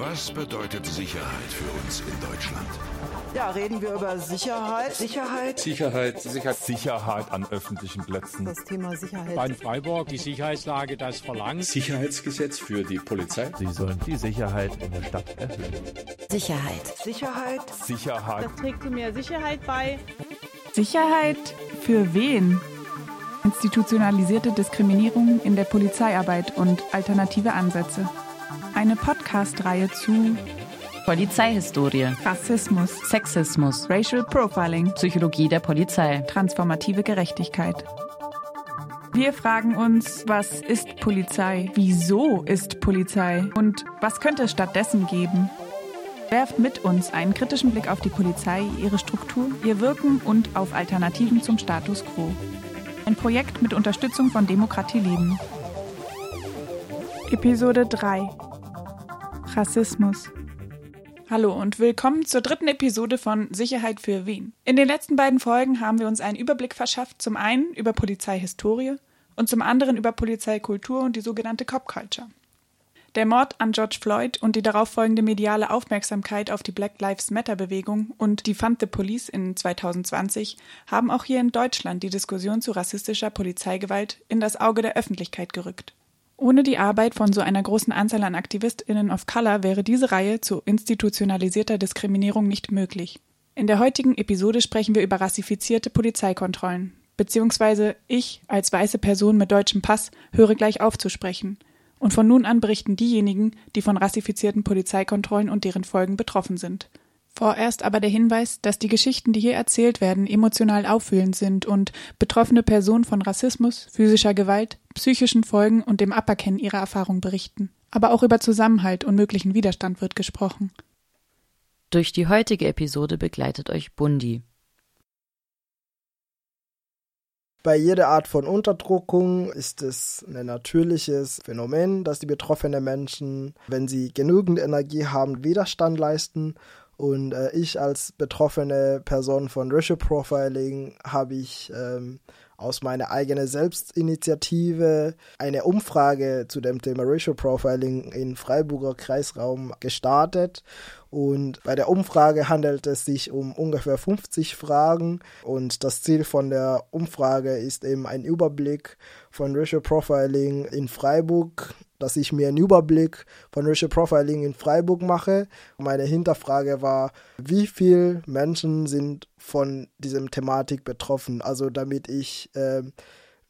Was bedeutet Sicherheit für uns in Deutschland? Ja, reden wir über Sicherheit. Sicherheit. Sicherheit. Sicherheit. Sicherheit an öffentlichen Plätzen. Das Thema Sicherheit. Bei Freiburg die Sicherheitslage das verlangt. Sicherheitsgesetz für die Polizei. Sie sollen die Sicherheit in der Stadt erhöhen. Sicherheit. Sicherheit. Sicherheit. Das trägt zu mehr Sicherheit bei. Sicherheit für wen? Institutionalisierte Diskriminierung in der Polizeiarbeit und alternative Ansätze. Eine Podcast-Reihe zu Polizeihistorie, Rassismus, Sexismus, Racial Profiling, Psychologie der Polizei, transformative Gerechtigkeit. Wir fragen uns, was ist Polizei? Wieso ist Polizei? Und was könnte es stattdessen geben? Werft mit uns einen kritischen Blick auf die Polizei, ihre Struktur, ihr Wirken und auf Alternativen zum Status quo. Ein Projekt mit Unterstützung von Demokratie Leben. Episode 3 Rassismus Hallo und willkommen zur dritten Episode von Sicherheit für wen. In den letzten beiden Folgen haben wir uns einen Überblick verschafft, zum einen über Polizeihistorie und zum anderen über Polizeikultur und die sogenannte Cop Culture. Der Mord an George Floyd und die darauffolgende mediale Aufmerksamkeit auf die Black Lives Matter Bewegung und die Fund the Police in 2020 haben auch hier in Deutschland die Diskussion zu rassistischer Polizeigewalt in das Auge der Öffentlichkeit gerückt. Ohne die Arbeit von so einer großen Anzahl an AktivistInnen of Color wäre diese Reihe zu institutionalisierter Diskriminierung nicht möglich. In der heutigen Episode sprechen wir über rassifizierte Polizeikontrollen. Beziehungsweise ich als weiße Person mit deutschem Pass höre gleich auf zu sprechen – und von nun an berichten diejenigen, die von rassifizierten Polizeikontrollen und deren Folgen betroffen sind. Vorerst aber der Hinweis, dass die Geschichten, die hier erzählt werden, emotional auffühlend sind und betroffene Personen von Rassismus, physischer Gewalt, psychischen Folgen und dem Aberkennen ihrer Erfahrung berichten. Aber auch über Zusammenhalt und möglichen Widerstand wird gesprochen. Durch die heutige Episode begleitet euch Bundi, Bei jeder Art von Unterdrückung ist es ein natürliches Phänomen, dass die betroffenen Menschen, wenn sie genügend Energie haben, Widerstand leisten. Und äh, ich als betroffene Person von Racial Profiling habe ich ähm, aus meiner eigenen Selbstinitiative eine Umfrage zu dem Thema Racial Profiling in Freiburger Kreisraum gestartet. Und bei der Umfrage handelt es sich um ungefähr 50 Fragen. Und das Ziel von der Umfrage ist eben ein Überblick von Racial Profiling in Freiburg dass ich mir einen Überblick von Racial Profiling in Freiburg mache. Meine Hinterfrage war, wie viele Menschen sind von diesem Thematik betroffen? Also damit ich äh,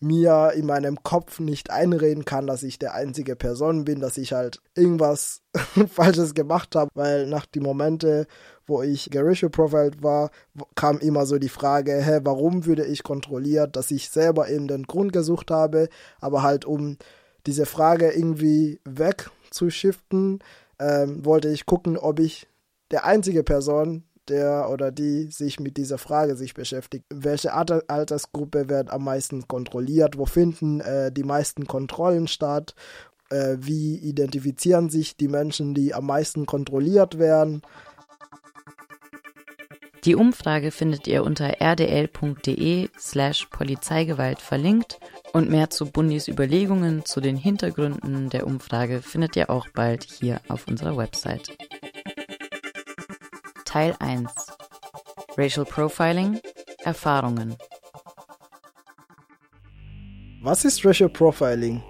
mir in meinem Kopf nicht einreden kann, dass ich der einzige Person bin, dass ich halt irgendwas Falsches gemacht habe, weil nach den Momente, wo ich geracial profiled war, kam immer so die Frage, hä, warum würde ich kontrolliert, dass ich selber eben den Grund gesucht habe, aber halt um diese Frage irgendwie wegzuschiften, ähm, wollte ich gucken, ob ich der einzige Person, der oder die sich mit dieser Frage sich beschäftigt, welche Altersgruppe wird am meisten kontrolliert, wo finden äh, die meisten Kontrollen statt, äh, wie identifizieren sich die Menschen, die am meisten kontrolliert werden. Die Umfrage findet ihr unter rdl.de slash Polizeigewalt verlinkt und mehr zu Bundis Überlegungen zu den Hintergründen der Umfrage findet ihr auch bald hier auf unserer Website. Teil 1 Racial Profiling Erfahrungen Was ist Racial Profiling?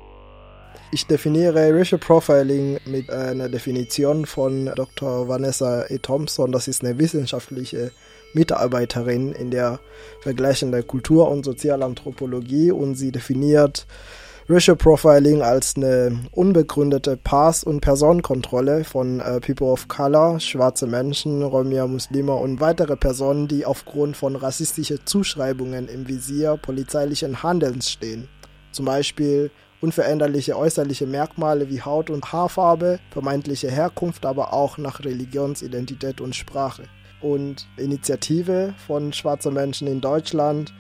Ich definiere Racial Profiling mit einer Definition von Dr. Vanessa E. Thompson. Das ist eine wissenschaftliche Mitarbeiterin in der vergleichenden Kultur- und Sozialanthropologie und sie definiert Racial Profiling als eine unbegründete Pass- und Personenkontrolle von äh, People of Color, schwarze Menschen, Romia, Muslime und weitere Personen, die aufgrund von rassistischen Zuschreibungen im Visier polizeilichen Handelns stehen. Zum Beispiel unveränderliche äußerliche Merkmale wie Haut- und Haarfarbe, vermeintliche Herkunft, aber auch nach Religionsidentität und Sprache und Initiative von schwarzen Menschen in Deutschland.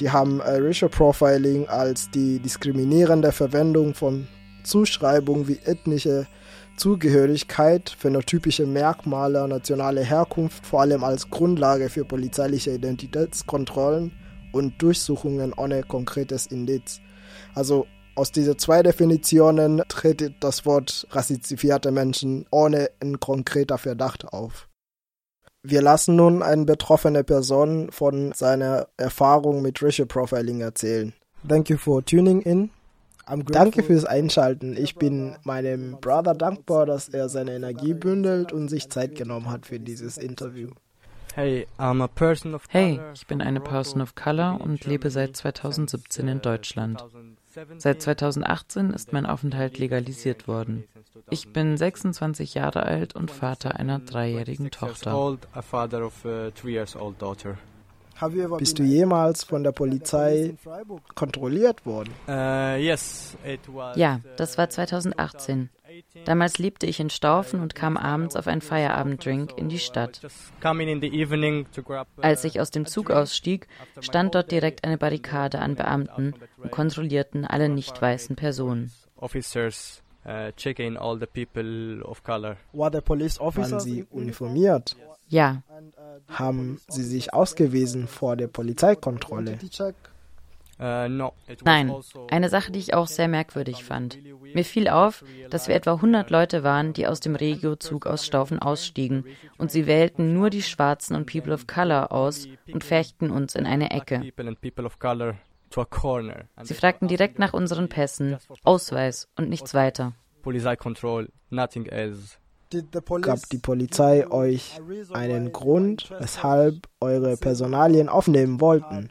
Die haben äh, Racial Profiling als die diskriminierende Verwendung von Zuschreibungen wie ethnische Zugehörigkeit, phänotypische Merkmale, nationale Herkunft vor allem als Grundlage für polizeiliche Identitätskontrollen und Durchsuchungen ohne konkretes Indiz. Also Aus diesen zwei Definitionen tritt das Wort rassifizierte Menschen ohne einen konkreter Verdacht auf. Wir lassen nun eine betroffene Person von seiner Erfahrung mit Racial Profiling erzählen. Thank you for tuning in. Danke fürs Einschalten. Ich bin meinem Brother dankbar, dass er seine Energie bündelt und sich Zeit genommen hat für dieses Interview. Hey, hey, ich bin eine Person of Color und lebe seit 2017 in Deutschland. Seit 2018 ist mein Aufenthalt legalisiert worden. Ich bin 26 Jahre alt und Vater einer dreijährigen Tochter. Bist du jemals von der Polizei kontrolliert worden? Uh, ja, das war 2018. Damals lebte ich in Staufen und kam abends auf einen Feierabenddrink in die Stadt. Als ich aus dem Zug ausstieg, stand dort direkt eine Barrikade an Beamten und kontrollierten alle nicht weißen Personen. Uh, Waren sie uniformiert? Ja. Haben Sie sich ausgewiesen vor der Polizeikontrolle? Uh, Nein, eine Sache, die ich auch sehr merkwürdig fand. Mir fiel auf, dass wir etwa 100 Leute waren, die aus dem Regiozug aus Staufen ausstiegen und sie wählten nur die Schwarzen und People of Color aus und färchten uns in eine Ecke. Sie fragten direkt nach unseren Pässen, Ausweis und nichts weiter. Gab die Polizei euch einen Grund, weshalb eure Personalien aufnehmen wollten?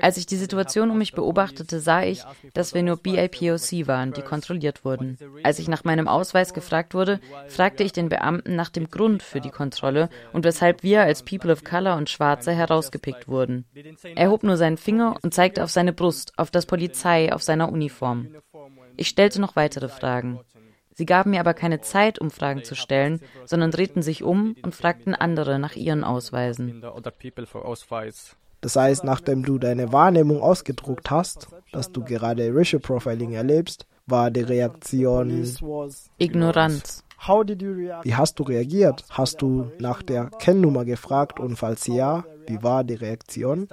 Als ich die Situation um mich beobachtete, sah ich, dass wir nur BIPOC waren, die kontrolliert wurden. Als ich nach meinem Ausweis gefragt wurde, fragte ich den Beamten nach dem Grund für die Kontrolle und weshalb wir als People of Color und Schwarze herausgepickt wurden. Er hob nur seinen Finger und zeigte auf seine Brust, auf das Polizei, auf seiner Uniform. Ich stellte noch weitere Fragen. Sie gaben mir aber keine Zeit, um Fragen zu stellen, sondern drehten sich um und fragten andere nach ihren Ausweisen. Das heißt, nachdem du deine Wahrnehmung ausgedruckt hast, dass du gerade Racial Profiling erlebst, war die Reaktion Ignoranz. Wie hast du reagiert? Hast du nach der Kennnummer gefragt und falls ja, wie war die Reaktion?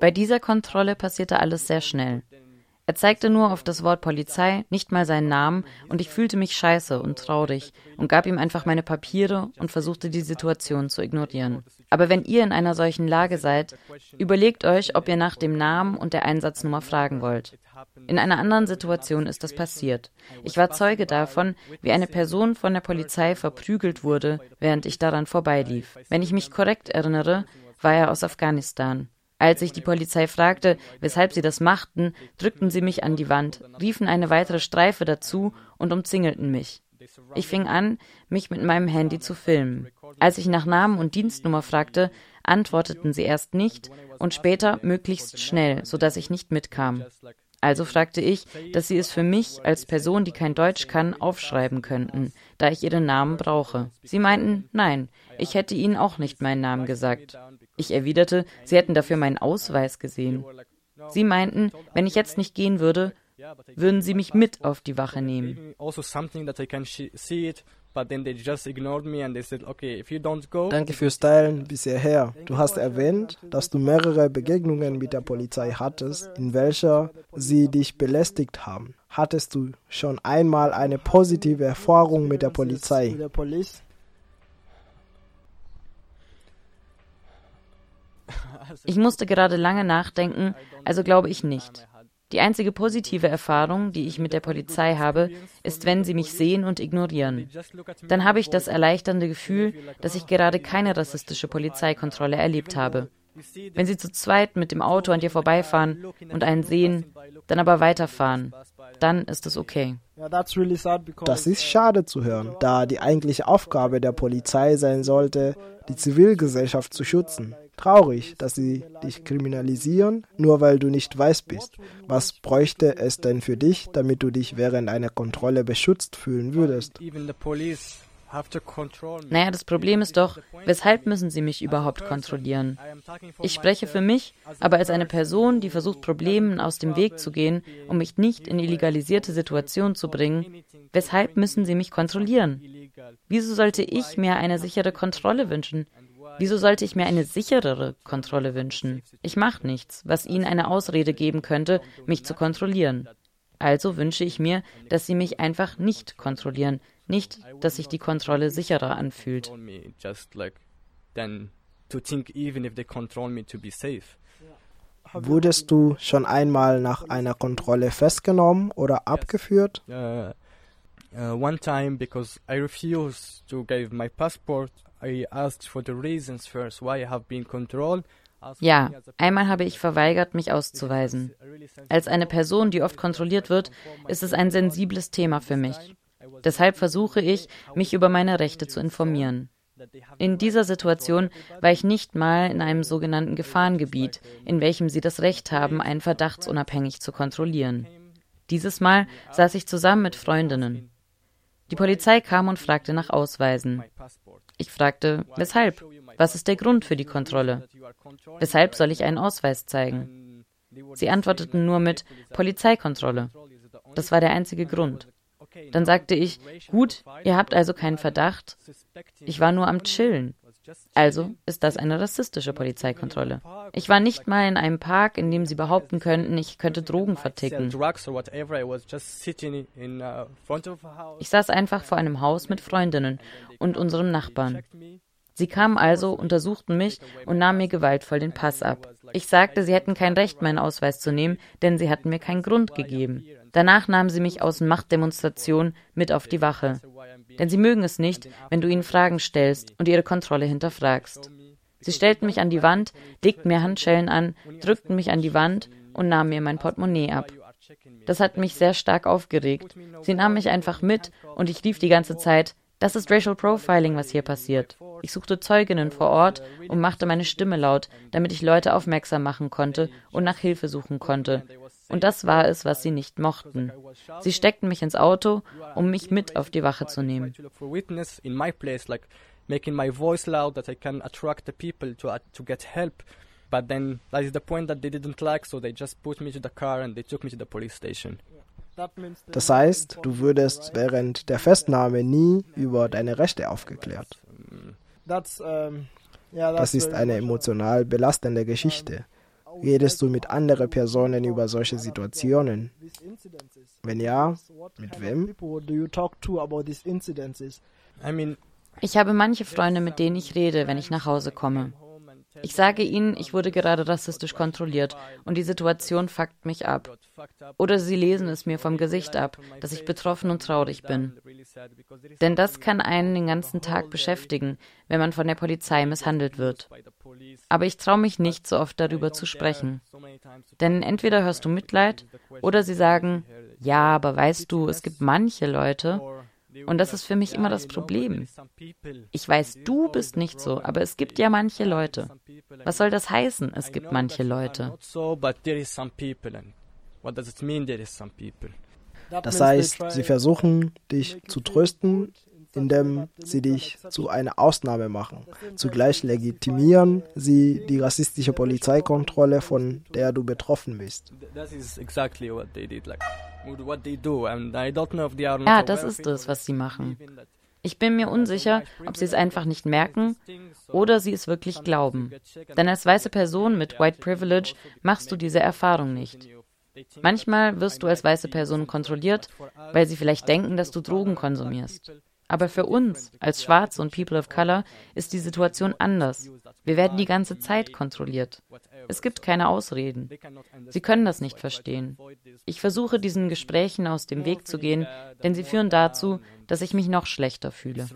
Bei dieser Kontrolle passierte alles sehr schnell. Er zeigte nur auf das Wort Polizei, nicht mal seinen Namen, und ich fühlte mich scheiße und traurig und gab ihm einfach meine Papiere und versuchte die Situation zu ignorieren. Aber wenn ihr in einer solchen Lage seid, überlegt euch, ob ihr nach dem Namen und der Einsatznummer fragen wollt. In einer anderen Situation ist das passiert. Ich war Zeuge davon, wie eine Person von der Polizei verprügelt wurde, während ich daran vorbeilief. Wenn ich mich korrekt erinnere, war er aus Afghanistan. Als ich die Polizei fragte, weshalb sie das machten, drückten sie mich an die Wand, riefen eine weitere Streife dazu und umzingelten mich. Ich fing an, mich mit meinem Handy zu filmen. Als ich nach Namen und Dienstnummer fragte, antworteten sie erst nicht und später möglichst schnell, sodass ich nicht mitkam. Also fragte ich, dass sie es für mich als Person, die kein Deutsch kann, aufschreiben könnten, da ich ihren Namen brauche. Sie meinten, nein, ich hätte ihnen auch nicht meinen Namen gesagt. Ich erwiderte, sie hätten dafür meinen Ausweis gesehen. Sie meinten, wenn ich jetzt nicht gehen würde, würden sie mich mit auf die Wache nehmen. Danke fürs Teilen bisher her. Du hast erwähnt, dass du mehrere Begegnungen mit der Polizei hattest, in welcher sie dich belästigt haben. Hattest du schon einmal eine positive Erfahrung mit der Polizei? Ich musste gerade lange nachdenken, also glaube ich nicht. Die einzige positive Erfahrung, die ich mit der Polizei habe, ist, wenn sie mich sehen und ignorieren. Dann habe ich das erleichternde Gefühl, dass ich gerade keine rassistische Polizeikontrolle erlebt habe. Wenn sie zu zweit mit dem Auto an dir vorbeifahren und einen sehen, dann aber weiterfahren, dann ist es okay. Das ist schade zu hören, da die eigentliche Aufgabe der Polizei sein sollte, die Zivilgesellschaft zu schützen. Traurig, dass sie dich kriminalisieren, nur weil du nicht weiß bist. Was bräuchte es denn für dich, damit du dich während einer Kontrolle beschützt fühlen würdest? Naja, das Problem ist doch, weshalb müssen sie mich überhaupt kontrollieren? Ich spreche für mich, aber als eine Person, die versucht, Problemen aus dem Weg zu gehen, um mich nicht in illegalisierte Situationen zu bringen, weshalb müssen sie mich kontrollieren? Wieso sollte ich mir eine sichere Kontrolle wünschen? Wieso sollte ich mir eine sicherere Kontrolle wünschen? Ich mache nichts, was ihnen eine Ausrede geben könnte, mich zu kontrollieren. Also wünsche ich mir, dass sie mich einfach nicht kontrollieren, nicht, dass sich die Kontrolle sicherer anfühlt. Wurdest du schon einmal nach einer Kontrolle festgenommen oder abgeführt? Uh, uh, one time because I refused to give my passport, I asked for the reasons first why I have been controlled. Ja, einmal habe ich verweigert, mich auszuweisen. Als eine Person, die oft kontrolliert wird, ist es ein sensibles Thema für mich. Deshalb versuche ich, mich über meine Rechte zu informieren. In dieser Situation war ich nicht mal in einem sogenannten Gefahrengebiet, in welchem sie das Recht haben, einen verdachtsunabhängig zu kontrollieren. Dieses Mal saß ich zusammen mit Freundinnen. Die Polizei kam und fragte nach Ausweisen. Ich fragte, weshalb? Was ist der Grund für die Kontrolle? Weshalb soll ich einen Ausweis zeigen? Sie antworteten nur mit Polizeikontrolle. Das war der einzige Grund. Dann sagte ich, gut, ihr habt also keinen Verdacht. Ich war nur am Chillen. Also ist das eine rassistische Polizeikontrolle. Ich war nicht mal in einem Park, in dem sie behaupten könnten, ich könnte Drogen verticken. Ich saß einfach vor einem Haus mit Freundinnen und unserem Nachbarn. Sie kamen also, untersuchten mich und nahmen mir gewaltvoll den Pass ab. Ich sagte, sie hätten kein Recht, meinen Ausweis zu nehmen, denn sie hatten mir keinen Grund gegeben. Danach nahmen sie mich aus Machtdemonstrationen mit auf die Wache. Denn sie mögen es nicht, wenn du ihnen Fragen stellst und ihre Kontrolle hinterfragst. Sie stellten mich an die Wand, legten mir Handschellen an, drückten mich an die Wand und nahmen mir mein Portemonnaie ab. Das hat mich sehr stark aufgeregt. Sie nahmen mich einfach mit und ich rief die ganze Zeit, das ist Racial Profiling, was hier passiert. Ich suchte Zeuginnen vor Ort und machte meine Stimme laut, damit ich Leute aufmerksam machen konnte und nach Hilfe suchen konnte. Und das war es, was sie nicht mochten. Sie steckten mich ins Auto, um mich mit auf die Wache zu nehmen. making my voice loud that I can attract the people to, uh, to get help. But then that is the point that they didn't like, so they just put me to the car and they took me to the police station. Das heißt, du würdest während der Festnahme nie über deine Rechte aufgeklärt. Das ist eine emotional belastende Geschichte. Redest du mit anderen Personen über solche Situationen? Wenn ja, mit wem? Ich habe manche Freunde, mit denen ich rede, wenn ich nach Hause komme. Ich sage ihnen, ich wurde gerade rassistisch kontrolliert und die Situation fuckt mich ab. Oder sie lesen es mir vom Gesicht ab, dass ich betroffen und traurig bin. Denn das kann einen den ganzen Tag beschäftigen, wenn man von der Polizei misshandelt wird. Aber ich traue mich nicht, so oft darüber zu sprechen. Denn entweder hörst du Mitleid oder sie sagen, ja, aber weißt du, es gibt manche Leute, und das ist für mich immer das Problem. Ich weiß, du bist nicht so, aber es gibt ja manche Leute. Was soll das heißen, es gibt manche Leute? Das heißt, sie versuchen, dich zu trösten, indem sie dich zu einer Ausnahme machen. Zugleich legitimieren sie die rassistische Polizeikontrolle, von der du betroffen bist. Ja, das ist es, was sie machen. Ich bin mir unsicher, ob sie es einfach nicht merken oder sie es wirklich glauben. Denn als weiße Person mit White Privilege machst du diese Erfahrung nicht. Manchmal wirst du als weiße Person kontrolliert, weil sie vielleicht denken, dass du Drogen konsumierst. Aber für uns, als Schwarze und People of Color, ist die Situation anders. Wir werden die ganze Zeit kontrolliert. Es gibt keine Ausreden. Sie können das nicht verstehen. Ich versuche, diesen Gesprächen aus dem Weg zu gehen, denn sie führen dazu, dass ich mich noch schlechter fühle.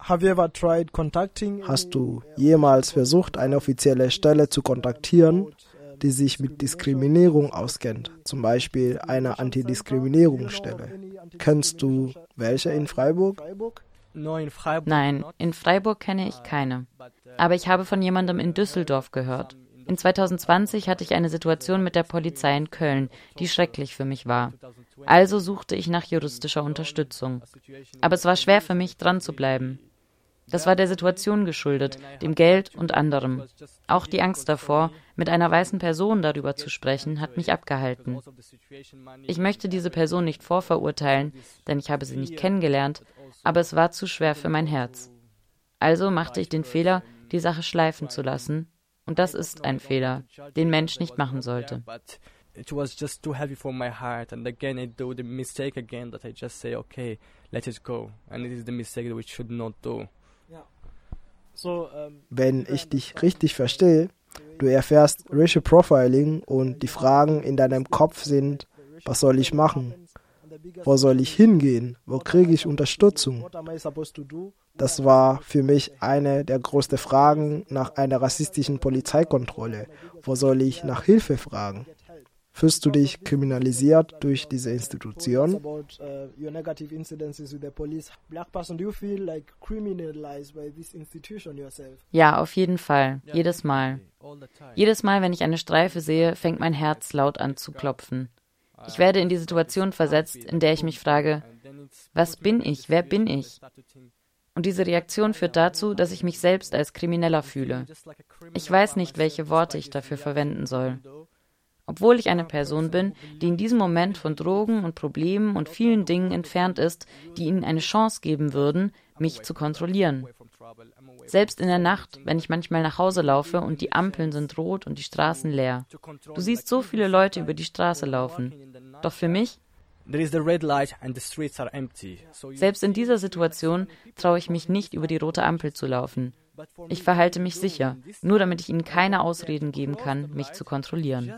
Hast du jemals versucht, eine offizielle Stelle zu kontaktieren, die sich mit Diskriminierung auskennt, zum Beispiel eine Antidiskriminierungsstelle. Kennst du welche in Freiburg? Nein, in Freiburg kenne ich keine. Aber ich habe von jemandem in Düsseldorf gehört. In 2020 hatte ich eine Situation mit der Polizei in Köln, die schrecklich für mich war. Also suchte ich nach juristischer Unterstützung. Aber es war schwer für mich, dran zu bleiben. Das war der Situation geschuldet, dem Geld und anderem. Auch die Angst davor, mit einer weißen Person darüber zu sprechen, hat mich abgehalten. Ich möchte diese Person nicht vorverurteilen, denn ich habe sie nicht kennengelernt, aber es war zu schwer für mein Herz. Also machte ich den Fehler, die Sache schleifen zu lassen. Und das ist ein Fehler, den Mensch nicht machen sollte. It was just too heavy for my heart, and again I do the mistake again that I just say, okay, let it go, and it is the mistake that we should not do. Wenn ich dich richtig verstehe, du erfährst Racial Profiling und die Fragen in deinem Kopf sind, was soll ich machen? Wo soll ich hingehen? Wo kriege ich Unterstützung? Das war für mich eine der größten Fragen nach einer rassistischen Polizeikontrolle. Wo soll ich nach Hilfe fragen? Fühlst du dich kriminalisiert durch diese Institution? Ja, auf jeden Fall. Jedes Mal. Jedes Mal, wenn ich eine Streife sehe, fängt mein Herz laut an zu klopfen. Ich werde in die Situation versetzt, in der ich mich frage, was bin ich? Wer bin ich? Und diese Reaktion führt dazu, dass ich mich selbst als Krimineller fühle. Ich weiß nicht, welche Worte ich dafür verwenden soll. Obwohl ich eine Person bin, die in diesem Moment von Drogen und Problemen und vielen Dingen entfernt ist, die ihnen eine Chance geben würden, mich zu kontrollieren. Selbst in der Nacht, wenn ich manchmal nach Hause laufe und die Ampeln sind rot und die Straßen leer. Du siehst so viele Leute über die Straße laufen. Doch für mich selbst in dieser Situation traue ich mich nicht, über die rote Ampel zu laufen. Ich verhalte mich sicher, nur damit ich ihnen keine Ausreden geben kann, mich zu kontrollieren.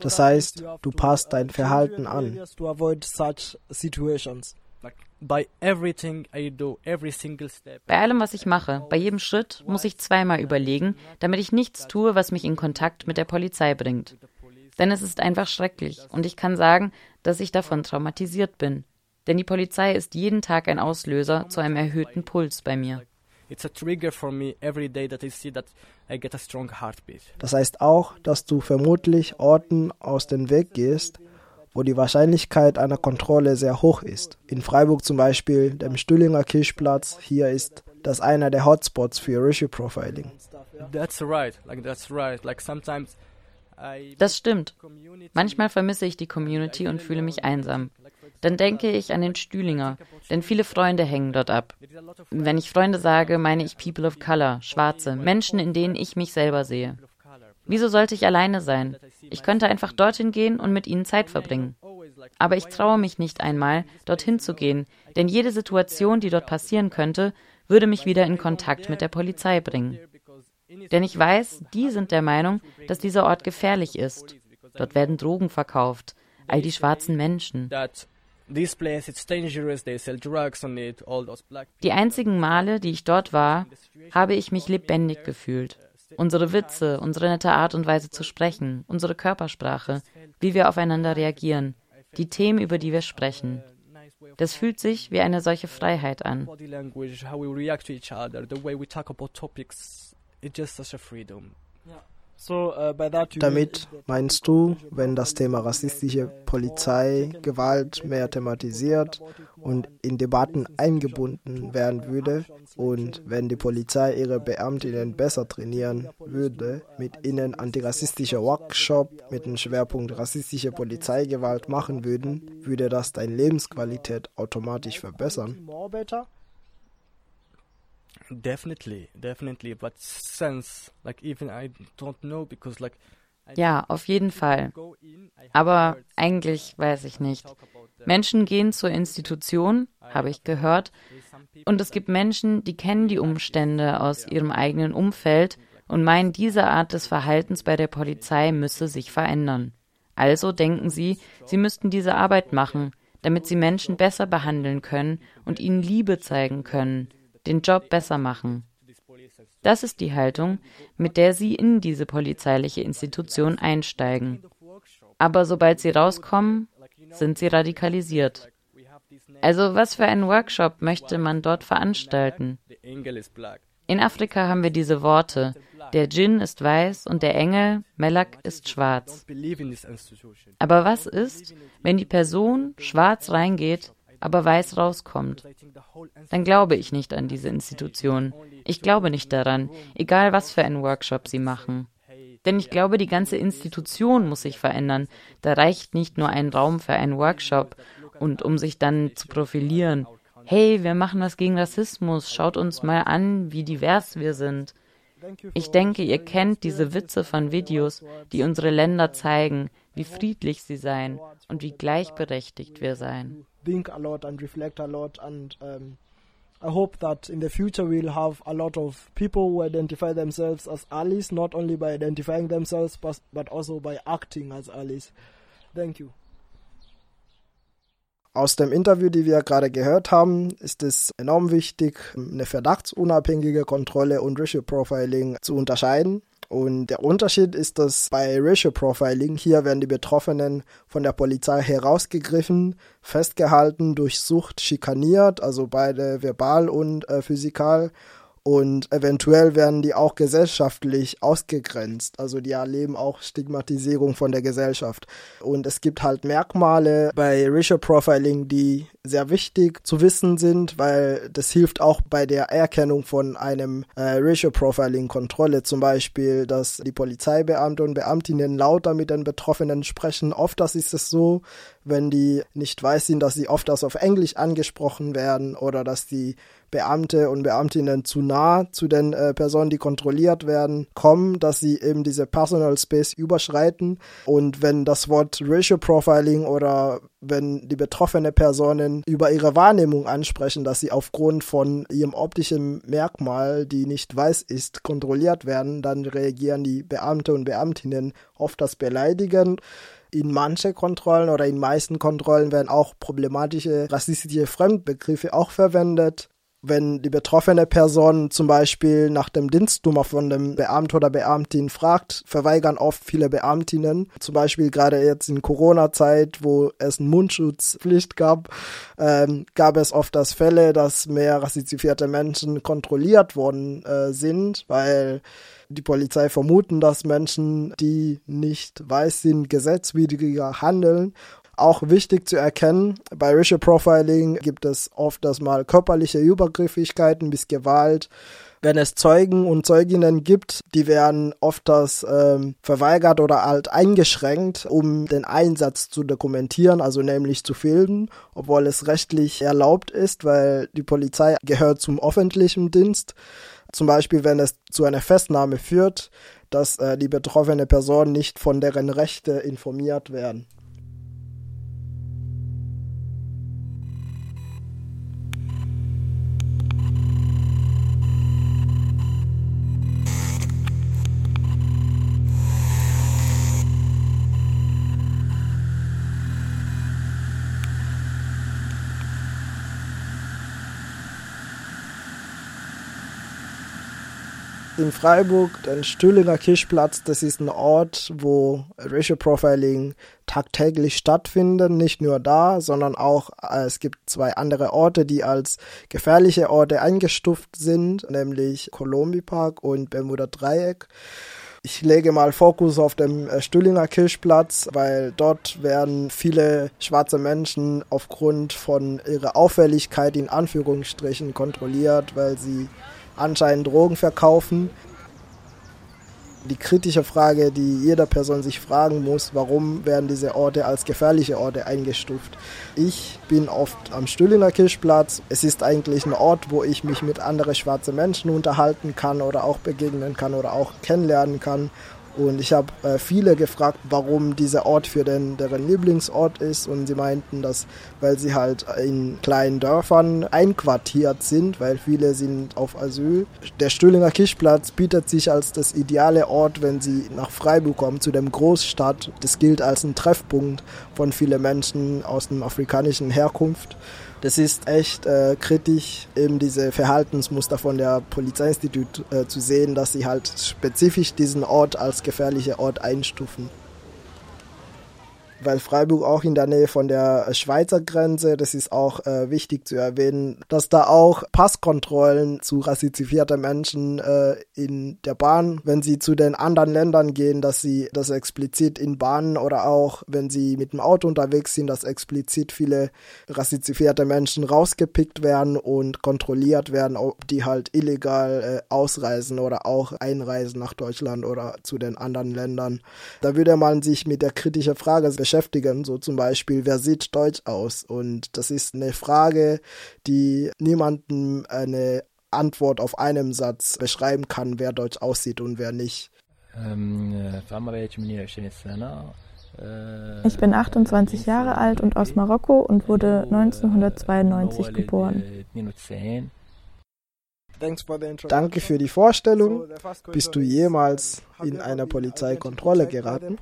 Das heißt, du passt dein Verhalten an. Bei allem, was ich mache, bei jedem Schritt, muss ich zweimal überlegen, damit ich nichts tue, was mich in Kontakt mit der Polizei bringt. Denn es ist einfach schrecklich und ich kann sagen, dass ich davon traumatisiert bin. Denn die Polizei ist jeden Tag ein Auslöser zu einem erhöhten Puls bei mir. Das heißt auch, dass du vermutlich Orten aus dem Weg gehst, wo die Wahrscheinlichkeit einer Kontrolle sehr hoch ist. In Freiburg zum Beispiel, dem Stüllinger Kirchplatz, hier ist das einer der Hotspots für Racial Profiling. Das stimmt. Manchmal vermisse ich die Community und fühle mich einsam. Dann denke ich an den Stühlinger, denn viele Freunde hängen dort ab. Wenn ich Freunde sage, meine ich People of Color, Schwarze, Menschen, in denen ich mich selber sehe. Wieso sollte ich alleine sein? Ich könnte einfach dorthin gehen und mit ihnen Zeit verbringen. Aber ich traue mich nicht einmal, dorthin zu gehen, denn jede Situation, die dort passieren könnte, würde mich wieder in Kontakt mit der Polizei bringen. Denn ich weiß, die sind der Meinung, dass dieser Ort gefährlich ist. Dort werden Drogen verkauft, all die schwarzen Menschen. Die einzigen Male, die ich dort war, habe ich mich lebendig gefühlt. Unsere Witze, unsere nette Art und Weise zu sprechen, unsere Körpersprache, wie wir aufeinander reagieren, die Themen, über die wir sprechen. Das fühlt sich wie eine solche Freiheit an. Damit meinst du, wenn das Thema rassistische Polizeigewalt mehr thematisiert und in Debatten eingebunden werden würde und wenn die Polizei ihre Beamtinnen besser trainieren würde, mit ihnen antirassistische Workshop mit dem Schwerpunkt rassistische Polizeigewalt machen würden, würde das deine Lebensqualität automatisch verbessern? Definitely, definitely, but sense, like even I don't know because like ja, auf jeden Fall. Aber eigentlich weiß ich nicht. Menschen gehen zur Institution, habe ich gehört, und es gibt Menschen, die kennen die Umstände aus ihrem eigenen Umfeld und meinen, diese Art des Verhaltens bei der Polizei müsse sich verändern. Also denken sie, sie müssten diese Arbeit machen, damit sie Menschen besser behandeln können und ihnen Liebe zeigen können, den Job besser machen. Das ist die Haltung, mit der sie in diese polizeiliche Institution einsteigen. Aber sobald sie rauskommen, sind sie radikalisiert. Also was für einen Workshop möchte man dort veranstalten? In Afrika haben wir diese Worte. Der Djinn ist weiß und der Engel, Melak, ist schwarz. Aber was ist, wenn die Person schwarz reingeht aber weiß rauskommt. Dann glaube ich nicht an diese Institution. Ich glaube nicht daran, egal was für einen Workshop sie machen. Denn ich glaube, die ganze Institution muss sich verändern. Da reicht nicht nur ein Raum für einen Workshop und um sich dann zu profilieren. Hey, wir machen was gegen Rassismus, schaut uns mal an, wie divers wir sind. Ich denke, ihr kennt diese Witze von Videos, die unsere Länder zeigen, wie friedlich sie seien und wie gleichberechtigt wir seien. Think a lot and reflect a lot and um, I hope that in the future we'll have a lot of people who identify themselves as allies, not only by identifying themselves, but, but also by acting as allies. Thank you. Aus dem Interview, die wir gerade gehört haben, ist es enorm wichtig, eine verdachtsunabhängige Kontrolle und Racial Profiling zu unterscheiden. Und der Unterschied ist, dass bei Racial Profiling hier werden die Betroffenen von der Polizei herausgegriffen, festgehalten, durchsucht, schikaniert, also beide verbal und äh, physikal und eventuell werden die auch gesellschaftlich ausgegrenzt. Also die erleben auch Stigmatisierung von der Gesellschaft. Und es gibt halt Merkmale bei Racial Profiling, die sehr wichtig zu wissen sind, weil das hilft auch bei der Erkennung von einem äh, Racial Profiling Kontrolle. Zum Beispiel, dass die Polizeibeamte und Beamtinnen lauter mit den Betroffenen sprechen. Oft das ist es so, wenn die nicht weiß sind, dass sie oft das auf Englisch angesprochen werden oder dass die Beamte und Beamtinnen zu nah zu den äh, Personen, die kontrolliert werden, kommen, dass sie eben diese Personal Space überschreiten. Und wenn das Wort Racial Profiling oder wenn die betroffene Personen über ihre Wahrnehmung ansprechen, dass sie aufgrund von ihrem optischen Merkmal, die nicht weiß ist, kontrolliert werden, dann reagieren die Beamte und Beamtinnen oft das beleidigend in manche Kontrollen oder in meisten Kontrollen werden auch problematische rassistische Fremdbegriffe auch verwendet wenn die betroffene Person zum Beispiel nach dem Dienstnummer von dem Beamt oder Beamtin fragt, verweigern oft viele Beamtinnen. Zum Beispiel gerade jetzt in Corona-Zeit, wo es eine Mundschutzpflicht gab, ähm, gab es oft das Fälle, dass mehr rassifizierte Menschen kontrolliert worden äh, sind, weil die Polizei vermuten, dass Menschen, die nicht weiß sind, gesetzwidriger handeln auch wichtig zu erkennen, bei Racial Profiling gibt es oft das mal körperliche Übergriffigkeiten bis Gewalt. Wenn es Zeugen und Zeuginnen gibt, die werden oft das ähm, verweigert oder halt eingeschränkt, um den Einsatz zu dokumentieren, also nämlich zu filmen, obwohl es rechtlich erlaubt ist, weil die Polizei gehört zum öffentlichen Dienst. Zum Beispiel, wenn es zu einer Festnahme führt, dass äh, die betroffene Person nicht von deren Rechte informiert werden. In Freiburg, den Stühlinger Kirchplatz, das ist ein Ort, wo Racial Profiling tagtäglich stattfindet. Nicht nur da, sondern auch äh, es gibt zwei andere Orte, die als gefährliche Orte eingestuft sind, nämlich Colombi Park und Bermuda Dreieck. Ich lege mal Fokus auf dem äh, Stühlinger Kirchplatz, weil dort werden viele schwarze Menschen aufgrund von ihrer Auffälligkeit in Anführungsstrichen kontrolliert, weil sie anscheinend Drogen verkaufen. Die kritische Frage, die jeder Person sich fragen muss, warum werden diese Orte als gefährliche Orte eingestuft? Ich bin oft am Stühlinger Kirchplatz. Es ist eigentlich ein Ort, wo ich mich mit anderen schwarzen Menschen unterhalten kann oder auch begegnen kann oder auch kennenlernen kann und ich habe äh, viele gefragt, warum dieser Ort für den, deren Lieblingsort ist. Und sie meinten, dass, weil sie halt in kleinen Dörfern einquartiert sind, weil viele sind auf Asyl. Der Stühlinger Kirchplatz bietet sich als das ideale Ort, wenn sie nach Freiburg kommen, zu dem Großstadt. Das gilt als ein Treffpunkt von vielen Menschen aus dem afrikanischen Herkunft das ist echt äh, kritisch, eben diese Verhaltensmuster von der Polizeiinstitut äh, zu sehen, dass sie halt spezifisch diesen Ort als gefährlicher Ort einstufen weil Freiburg auch in der Nähe von der Schweizer Grenze, das ist auch äh, wichtig zu erwähnen, dass da auch Passkontrollen zu rassifizierten Menschen äh, in der Bahn, wenn sie zu den anderen Ländern gehen, dass sie das explizit in Bahnen oder auch wenn sie mit dem Auto unterwegs sind, dass explizit viele rassifizierte Menschen rausgepickt werden und kontrolliert werden, ob die halt illegal äh, ausreisen oder auch einreisen nach Deutschland oder zu den anderen Ländern. Da würde man sich mit der kritischen Frage beschäftigen, beschäftigen, so zum Beispiel, wer sieht Deutsch aus? Und das ist eine Frage, die niemandem eine Antwort auf einem Satz beschreiben kann, wer Deutsch aussieht und wer nicht. Ich bin 28 Jahre alt und aus Marokko und wurde 1992 geboren. Danke für die Vorstellung. Bist du jemals in einer Polizeikontrolle geraten?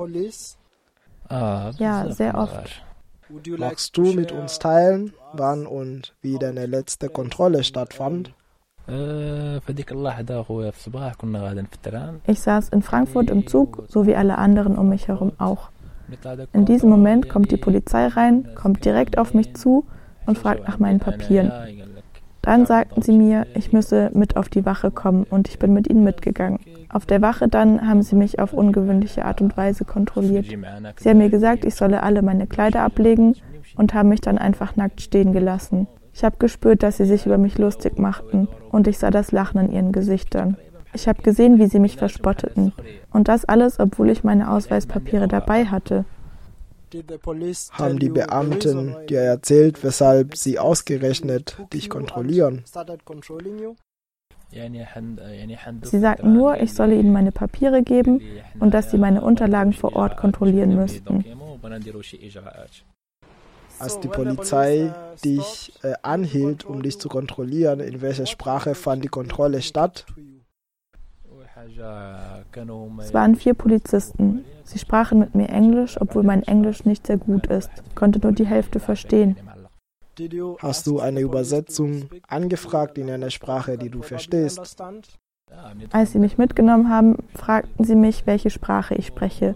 Ja, sehr oft. Magst du mit uns teilen, wann und wie deine letzte Kontrolle stattfand? Ich saß in Frankfurt im Zug, so wie alle anderen um mich herum auch. In diesem Moment kommt die Polizei rein, kommt direkt auf mich zu und fragt nach meinen Papieren. Dann sagten sie mir, ich müsse mit auf die Wache kommen und ich bin mit ihnen mitgegangen. Auf der Wache dann haben sie mich auf ungewöhnliche Art und Weise kontrolliert. Sie haben mir gesagt, ich solle alle meine Kleider ablegen und haben mich dann einfach nackt stehen gelassen. Ich habe gespürt, dass sie sich über mich lustig machten und ich sah das Lachen in ihren Gesichtern. Ich habe gesehen, wie sie mich verspotteten. Und das alles, obwohl ich meine Ausweispapiere dabei hatte. Haben die Beamten dir erzählt, weshalb sie ausgerechnet dich kontrollieren? Sie sagten nur, ich solle ihnen meine Papiere geben und dass sie meine Unterlagen vor Ort kontrollieren müssten. Als die Polizei dich äh, anhielt, um dich zu kontrollieren, in welcher Sprache fand die Kontrolle statt? Es waren vier Polizisten. Sie sprachen mit mir Englisch, obwohl mein Englisch nicht sehr gut ist. Ich konnte nur die Hälfte verstehen. Hast du eine Übersetzung angefragt in einer Sprache, die du verstehst? Als sie mich mitgenommen haben, fragten sie mich, welche Sprache ich spreche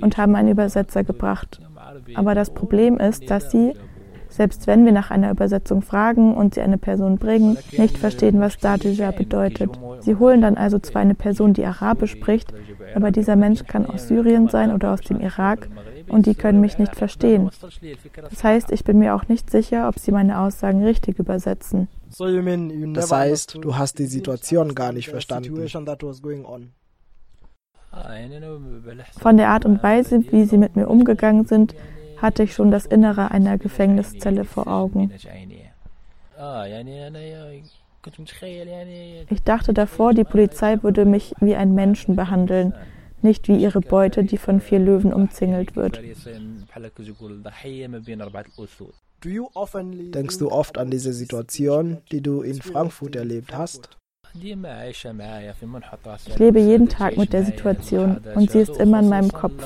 und haben einen Übersetzer gebracht. Aber das Problem ist, dass sie, selbst wenn wir nach einer Übersetzung fragen und sie eine Person bringen, nicht verstehen, was Dadija bedeutet. Sie holen dann also zwar eine Person, die Arabisch spricht, aber dieser Mensch kann aus Syrien sein oder aus dem Irak und die können mich nicht verstehen. Das heißt, ich bin mir auch nicht sicher, ob sie meine Aussagen richtig übersetzen. Das heißt, du hast die Situation gar nicht verstanden. Von der Art und Weise, wie sie mit mir umgegangen sind, hatte ich schon das Innere einer Gefängniszelle vor Augen. Ich dachte davor, die Polizei würde mich wie einen Menschen behandeln, nicht wie ihre Beute, die von vier Löwen umzingelt wird. Denkst du oft an diese Situation, die du in Frankfurt erlebt hast? Ich lebe jeden Tag mit der Situation und sie ist immer in meinem Kopf.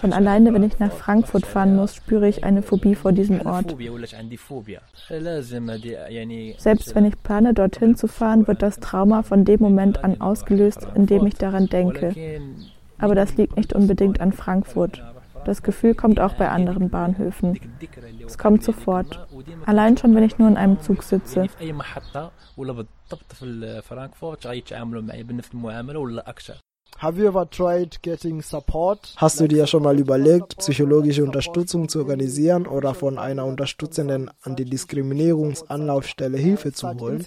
Schon alleine, wenn ich nach Frankfurt fahren muss, spüre ich eine Phobie vor diesem Ort. Selbst wenn ich plane, dorthin zu fahren, wird das Trauma von dem Moment an ausgelöst, in dem ich daran denke. Aber das liegt nicht unbedingt an Frankfurt. Das Gefühl kommt auch bei anderen Bahnhöfen. Es kommt sofort. Allein schon, wenn ich nur in einem Zug sitze. Hast du dir schon mal überlegt, psychologische Unterstützung zu organisieren oder von einer unterstützenden Antidiskriminierungsanlaufstelle Hilfe zu holen?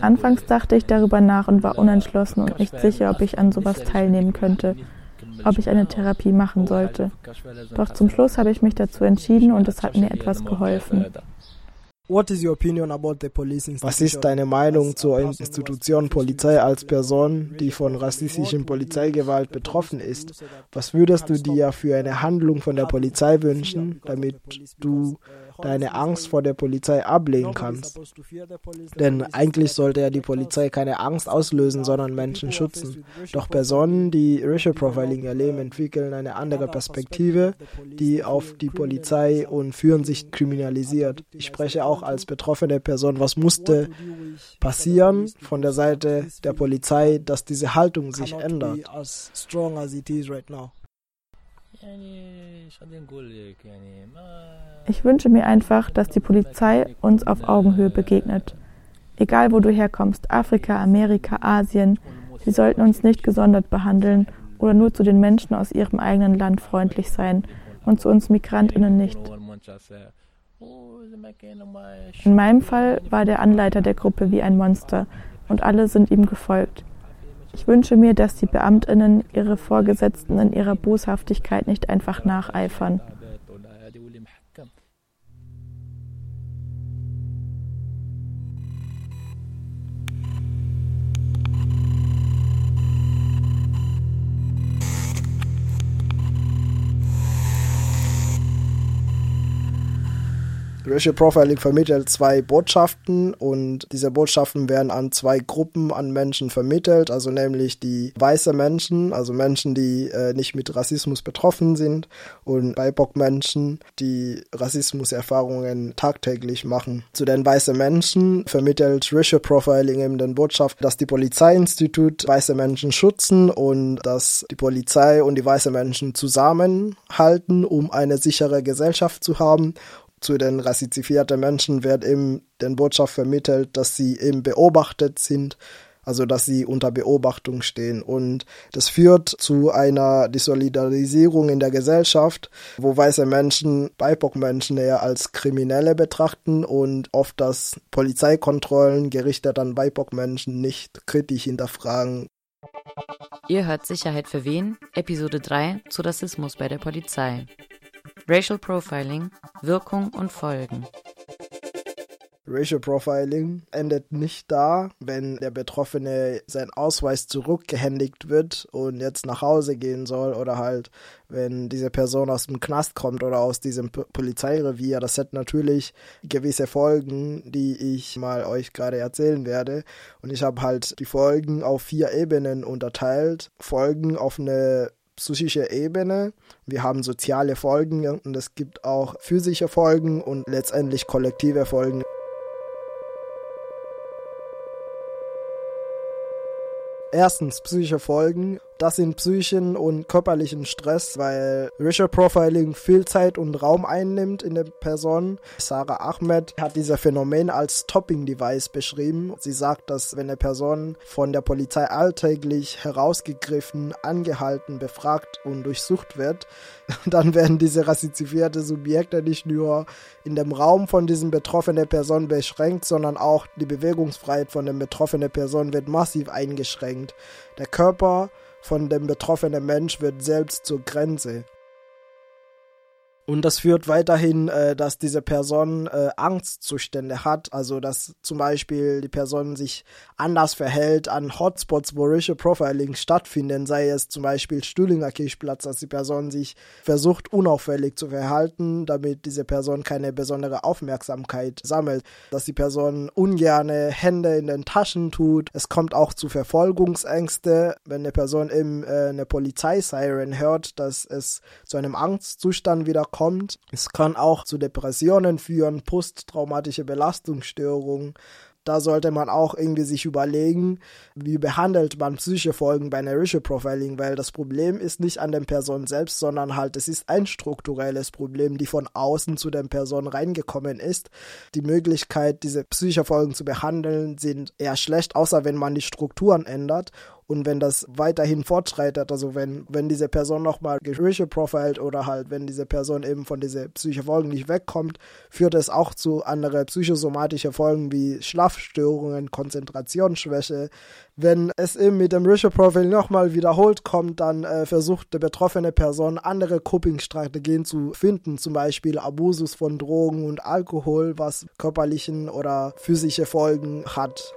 Anfangs dachte ich darüber nach und war unentschlossen und nicht sicher, ob ich an sowas teilnehmen könnte, ob ich eine Therapie machen sollte. Doch zum Schluss habe ich mich dazu entschieden und es hat mir etwas geholfen. Was ist deine Meinung zur Institution Polizei als Person, die von rassistischen Polizeigewalt betroffen ist? Was würdest du dir für eine Handlung von der Polizei wünschen, damit du deine Angst vor der Polizei ablegen kannst. Denn eigentlich sollte ja die Polizei keine Angst auslösen, sondern Menschen schützen. Doch Personen, die Racial Profiling erleben, entwickeln eine andere Perspektive, die auf die Polizei und führen sich kriminalisiert. Ich spreche auch als betroffene Person, was musste passieren von der Seite der Polizei, dass diese Haltung sich ändert. Ich wünsche mir einfach, dass die Polizei uns auf Augenhöhe begegnet. Egal wo du herkommst, Afrika, Amerika, Asien, sie sollten uns nicht gesondert behandeln oder nur zu den Menschen aus ihrem eigenen Land freundlich sein und zu uns Migrantinnen nicht. In meinem Fall war der Anleiter der Gruppe wie ein Monster und alle sind ihm gefolgt. Ich wünsche mir, dass die Beamtinnen ihre Vorgesetzten in ihrer Boshaftigkeit nicht einfach nacheifern. Racial Profiling vermittelt zwei Botschaften und diese Botschaften werden an zwei Gruppen an Menschen vermittelt, also nämlich die weiße Menschen, also Menschen, die äh, nicht mit Rassismus betroffen sind und BIPOC-Menschen, die Rassismuserfahrungen tagtäglich machen. Zu den weißen Menschen vermittelt Racial Profiling eben den Botschaft, dass die Polizeiinstitut weiße Menschen schützen und dass die Polizei und die weißen Menschen zusammenhalten, um eine sichere Gesellschaft zu haben zu den rassifizierten Menschen wird eben den Botschaft vermittelt, dass sie eben beobachtet sind, also dass sie unter Beobachtung stehen. Und das führt zu einer Desolidarisierung in der Gesellschaft, wo weiße Menschen BIPOC-Menschen eher als Kriminelle betrachten und oft das Polizeikontrollen gerichtet an BIPOC-Menschen nicht kritisch hinterfragen. Ihr hört Sicherheit für wen? Episode 3 zu Rassismus bei der Polizei. Racial Profiling, Wirkung und Folgen. Racial Profiling endet nicht da, wenn der Betroffene sein Ausweis zurückgehändigt wird und jetzt nach Hause gehen soll oder halt, wenn diese Person aus dem Knast kommt oder aus diesem Polizeirevier. Das hat natürlich gewisse Folgen, die ich mal euch gerade erzählen werde. Und ich habe halt die Folgen auf vier Ebenen unterteilt. Folgen auf eine psychische Ebene. Wir haben soziale Folgen und es gibt auch physische Folgen und letztendlich kollektive Folgen. Erstens psychische Folgen das sind psychischen und körperlichen Stress, weil Racial Profiling viel Zeit und Raum einnimmt in der Person. Sarah Ahmed hat dieser Phänomen als Stopping Device beschrieben. Sie sagt, dass wenn eine Person von der Polizei alltäglich herausgegriffen, angehalten, befragt und durchsucht wird, dann werden diese rassifizierte Subjekte nicht nur in dem Raum von diesen betroffenen Personen beschränkt, sondern auch die Bewegungsfreiheit von den betroffenen Personen wird massiv eingeschränkt. Der Körper von dem betroffenen Mensch wird selbst zur Grenze. Und das führt weiterhin, äh, dass diese Person äh, Angstzustände hat, also dass zum Beispiel die Person sich anders verhält an Hotspots, wo Racial Profiling stattfinden, sei es zum Beispiel Stühlinger Kirchplatz, dass die Person sich versucht, unauffällig zu verhalten, damit diese Person keine besondere Aufmerksamkeit sammelt, dass die Person ungerne Hände in den Taschen tut. Es kommt auch zu Verfolgungsängste, wenn eine Person eben äh, eine Polizeisiren hört, dass es zu einem Angstzustand wieder kommt. Es kann auch zu Depressionen führen, posttraumatische Belastungsstörungen. Da sollte man auch irgendwie sich überlegen, wie behandelt man psychische Folgen bei Racial Profiling, weil das Problem ist nicht an der Person selbst, sondern halt es ist ein strukturelles Problem, die von außen zu der Person reingekommen ist. Die Möglichkeit, diese psychische Folgen zu behandeln, sind eher schlecht, außer wenn man die Strukturen ändert und wenn das weiterhin fortschreitet, also wenn, wenn diese Person nochmal Gerüche profilt oder halt, wenn diese Person eben von diesen psychischen Folgen nicht wegkommt, führt es auch zu anderen psychosomatischen Folgen wie Schlafstörungen, Konzentrationsschwäche. Wenn es eben mit dem Racial Profile nochmal wiederholt kommt, dann äh, versucht die betroffene Person andere Coping-Strategien zu finden, zum Beispiel Abusus von Drogen und Alkohol, was körperlichen oder physische Folgen hat.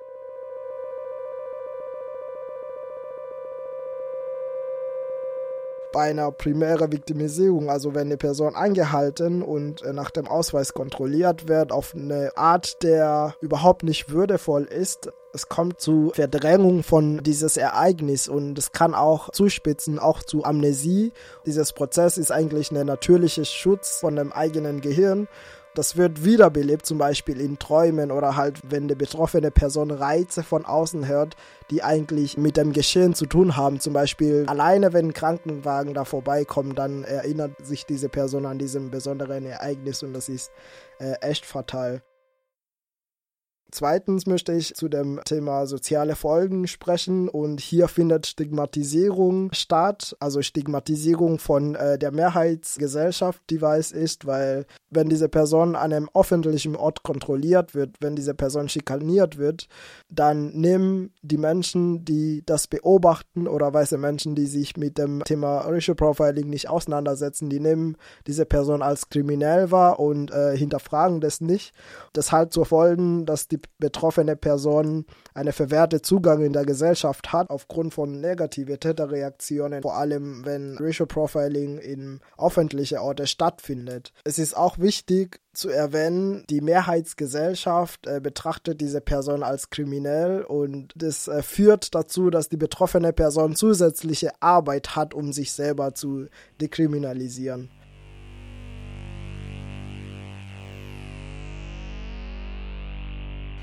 Bei einer primären Viktimisierung, also wenn eine Person angehalten und äh, nach dem Ausweis kontrolliert wird, auf eine Art, der überhaupt nicht würdevoll ist, es kommt zu Verdrängung von dieses Ereignis und es kann auch zuspitzen, auch zu Amnesie. Dieses Prozess ist eigentlich ein natürlicher Schutz von dem eigenen Gehirn das wird wiederbelebt, zum Beispiel in Träumen oder halt, wenn die betroffene Person Reize von außen hört, die eigentlich mit dem Geschehen zu tun haben. Zum Beispiel alleine, wenn ein Krankenwagen da vorbeikommt, dann erinnert sich diese Person an diesem besonderen Ereignis und das ist äh, echt fatal. Zweitens möchte ich zu dem Thema soziale Folgen sprechen und hier findet Stigmatisierung statt, also Stigmatisierung von äh, der Mehrheitsgesellschaft, die weiß ist, weil wenn diese Person an einem öffentlichen Ort kontrolliert wird, wenn diese Person schikaniert wird, dann nehmen die Menschen, die das beobachten oder weiße Menschen, die sich mit dem Thema Racial Profiling nicht auseinandersetzen, die nehmen diese Person als kriminell wahr und äh, hinterfragen das nicht. Das hat zur Folge, dass die betroffene Person eine verwehrte Zugang in der Gesellschaft hat aufgrund von negativen Täterreaktionen, vor allem wenn Racial Profiling in öffentlichen Orten stattfindet. Es ist auch wichtig zu erwähnen, die Mehrheitsgesellschaft äh, betrachtet diese Person als kriminell und das äh, führt dazu, dass die betroffene Person zusätzliche Arbeit hat, um sich selber zu dekriminalisieren.